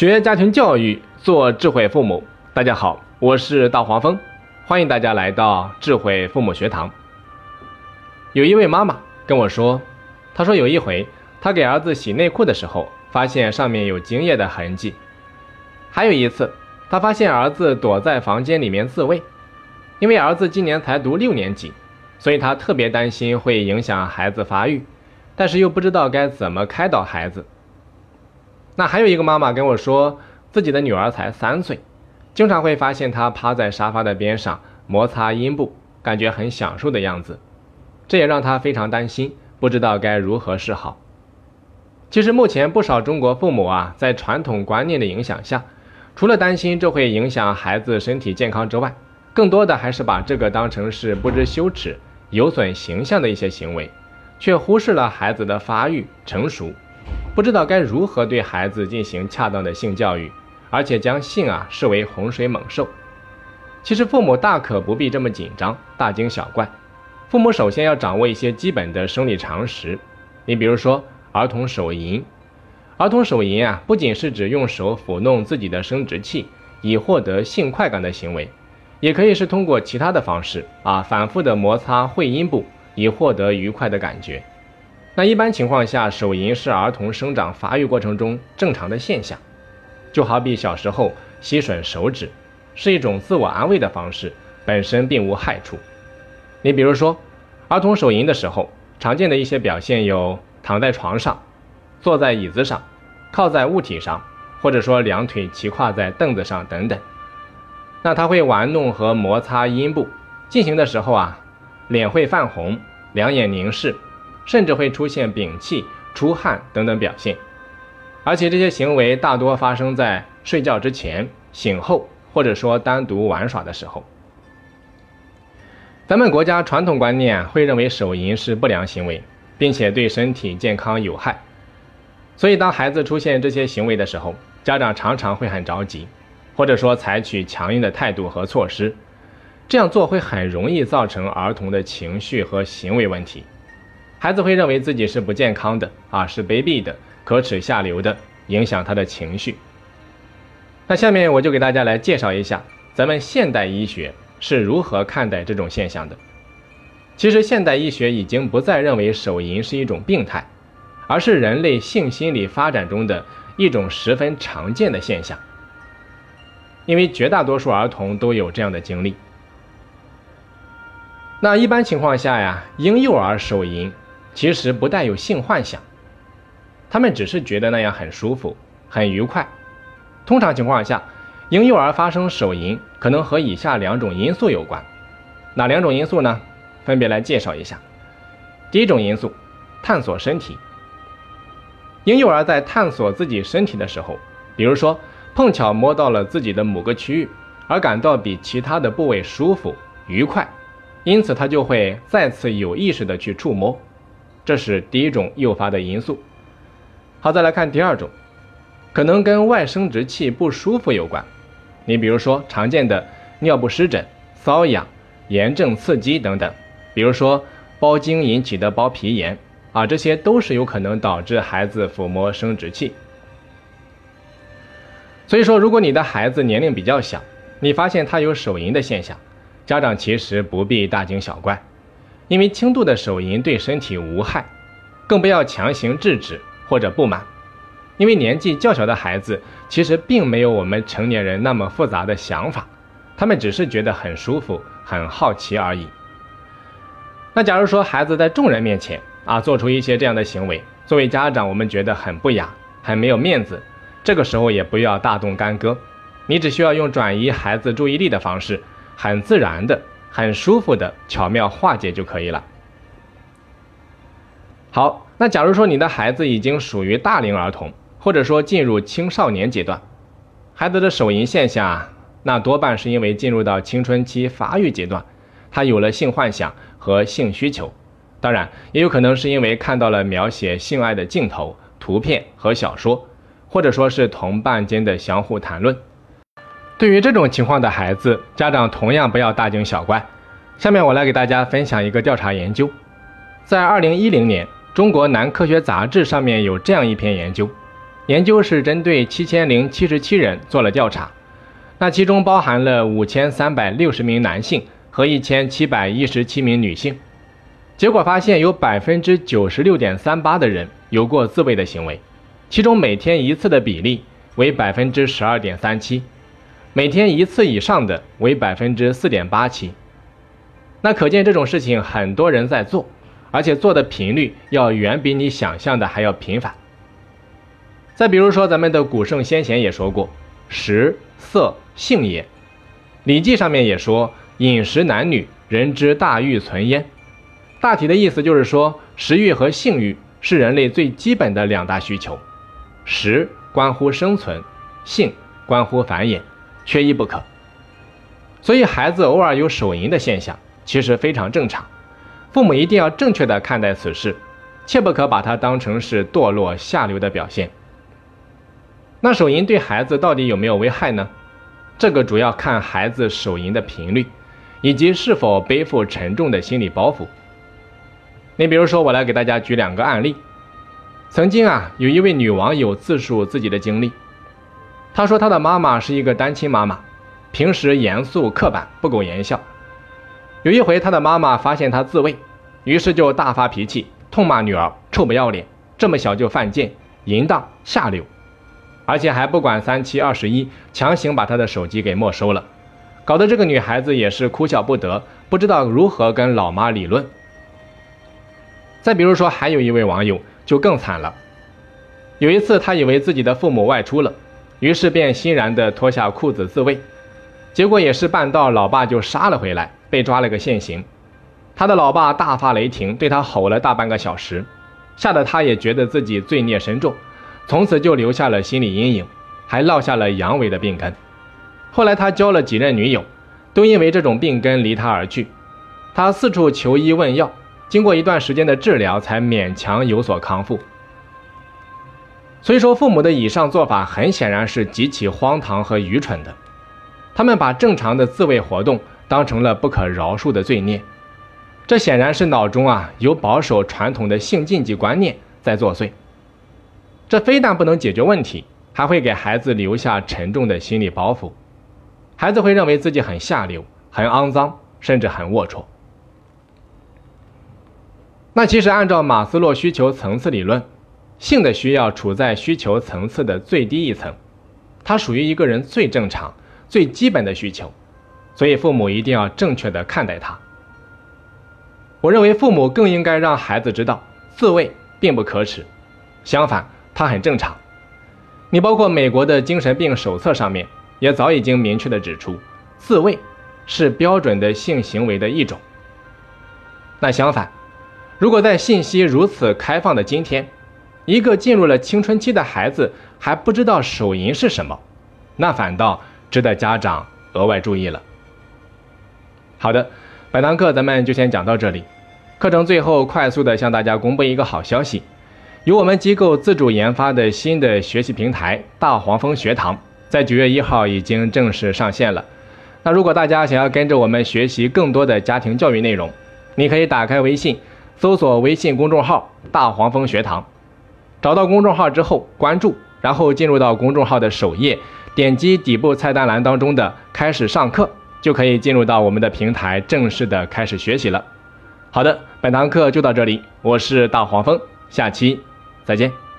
学家庭教育，做智慧父母。大家好，我是大黄蜂，欢迎大家来到智慧父母学堂。有一位妈妈跟我说，她说有一回，她给儿子洗内裤的时候，发现上面有精液的痕迹；还有一次，她发现儿子躲在房间里面自慰，因为儿子今年才读六年级，所以她特别担心会影响孩子发育，但是又不知道该怎么开导孩子。那还有一个妈妈跟我说，自己的女儿才三岁，经常会发现她趴在沙发的边上摩擦阴部，感觉很享受的样子，这也让她非常担心，不知道该如何是好。其实目前不少中国父母啊，在传统观念的影响下，除了担心这会影响孩子身体健康之外，更多的还是把这个当成是不知羞耻、有损形象的一些行为，却忽视了孩子的发育成熟。不知道该如何对孩子进行恰当的性教育，而且将性啊视为洪水猛兽。其实父母大可不必这么紧张，大惊小怪。父母首先要掌握一些基本的生理常识。你比如说儿童手淫，儿童手淫啊，不仅是指用手抚弄自己的生殖器以获得性快感的行为，也可以是通过其他的方式啊，反复的摩擦会阴部以获得愉快的感觉。那一般情况下，手淫是儿童生长发育过程中正常的现象，就好比小时候吸吮手指，是一种自我安慰的方式，本身并无害处。你比如说，儿童手淫的时候，常见的一些表现有躺在床上、坐在椅子上、靠在物体上，或者说两腿齐跨在凳子上等等。那他会玩弄和摩擦阴部，进行的时候啊，脸会泛红，两眼凝视。甚至会出现屏气、出汗等等表现，而且这些行为大多发生在睡觉之前、醒后，或者说单独玩耍的时候。咱们国家传统观念会认为手淫是不良行为，并且对身体健康有害，所以当孩子出现这些行为的时候，家长常常会很着急，或者说采取强硬的态度和措施。这样做会很容易造成儿童的情绪和行为问题。孩子会认为自己是不健康的啊，是卑鄙的、可耻下流的，影响他的情绪。那下面我就给大家来介绍一下，咱们现代医学是如何看待这种现象的。其实现代医学已经不再认为手淫是一种病态，而是人类性心理发展中的一种十分常见的现象。因为绝大多数儿童都有这样的经历。那一般情况下呀，婴幼儿手淫。其实不带有性幻想，他们只是觉得那样很舒服、很愉快。通常情况下，婴幼儿发生手淫可能和以下两种因素有关。哪两种因素呢？分别来介绍一下。第一种因素，探索身体。婴幼儿在探索自己身体的时候，比如说碰巧摸到了自己的某个区域，而感到比其他的部位舒服、愉快，因此他就会再次有意识的去触摸。这是第一种诱发的因素。好，再来看第二种，可能跟外生殖器不舒服有关。你比如说常见的尿不湿疹、瘙痒、炎症刺激等等，比如说包茎引起的包皮炎啊，这些都是有可能导致孩子抚摸生殖器。所以说，如果你的孩子年龄比较小，你发现他有手淫的现象，家长其实不必大惊小怪。因为轻度的手淫对身体无害，更不要强行制止或者不满。因为年纪较小的孩子其实并没有我们成年人那么复杂的想法，他们只是觉得很舒服、很好奇而已。那假如说孩子在众人面前啊做出一些这样的行为，作为家长我们觉得很不雅、很没有面子，这个时候也不要大动干戈，你只需要用转移孩子注意力的方式，很自然的。很舒服的巧妙化解就可以了。好，那假如说你的孩子已经属于大龄儿童，或者说进入青少年阶段，孩子的手淫现象，那多半是因为进入到青春期发育阶段，他有了性幻想和性需求，当然也有可能是因为看到了描写性爱的镜头、图片和小说，或者说是同伴间的相互谈论。对于这种情况的孩子，家长同样不要大惊小怪。下面我来给大家分享一个调查研究，在二零一零年《中国男科学杂志》上面有这样一篇研究，研究是针对七千零七十七人做了调查，那其中包含了五千三百六十名男性和一千七百一十七名女性。结果发现，有百分之九十六点三八的人有过自慰的行为，其中每天一次的比例为百分之十二点三七，每天一次以上的为百分之四点八七。那可见这种事情很多人在做，而且做的频率要远比你想象的还要频繁。再比如说，咱们的古圣先贤也说过，食色性也，《礼记》上面也说，饮食男女，人之大欲存焉。大体的意思就是说，食欲和性欲是人类最基本的两大需求，食关乎生存，性关乎繁衍，缺一不可。所以，孩子偶尔有手淫的现象，其实非常正常。父母一定要正确的看待此事，切不可把它当成是堕落下流的表现。那手淫对孩子到底有没有危害呢？这个主要看孩子手淫的频率，以及是否背负沉重的心理包袱。你比如说，我来给大家举两个案例。曾经啊，有一位女网友自述自己的经历，她说她的妈妈是一个单亲妈妈，平时严肃刻板，不苟言笑。有一回，她的妈妈发现她自慰，于是就大发脾气，痛骂女儿臭不要脸，这么小就犯贱，淫荡下流。而且还不管三七二十一，强行把她的手机给没收了，搞得这个女孩子也是哭笑不得，不知道如何跟老妈理论。再比如说，还有一位网友就更惨了。有一次，他以为自己的父母外出了，于是便欣然地脱下裤子自慰，结果也是半道，老爸就杀了回来，被抓了个现行。他的老爸大发雷霆，对他吼了大半个小时，吓得他也觉得自己罪孽深重。从此就留下了心理阴影，还落下了阳痿的病根。后来他交了几任女友，都因为这种病根离他而去。他四处求医问药，经过一段时间的治疗，才勉强有所康复。所以说，父母的以上做法很显然是极其荒唐和愚蠢的。他们把正常的自慰活动当成了不可饶恕的罪孽，这显然是脑中啊有保守传统的性禁忌观念在作祟。这非但不能解决问题，还会给孩子留下沉重的心理包袱。孩子会认为自己很下流、很肮脏，甚至很龌龊。那其实按照马斯洛需求层次理论，性的需要处在需求层次的最低一层，它属于一个人最正常、最基本的需求，所以父母一定要正确的看待它。我认为父母更应该让孩子知道，自慰并不可耻，相反。它很正常，你包括美国的精神病手册上面也早已经明确的指出，自慰是标准的性行为的一种。那相反，如果在信息如此开放的今天，一个进入了青春期的孩子还不知道手淫是什么，那反倒值得家长额外注意了。好的，本堂课咱们就先讲到这里。课程最后快速的向大家公布一个好消息。由我们机构自主研发的新的学习平台“大黄蜂学堂”在九月一号已经正式上线了。那如果大家想要跟着我们学习更多的家庭教育内容，你可以打开微信，搜索微信公众号“大黄蜂学堂”，找到公众号之后关注，然后进入到公众号的首页，点击底部菜单栏当中的“开始上课”，就可以进入到我们的平台，正式的开始学习了。好的，本堂课就到这里，我是大黄蜂，下期。再见。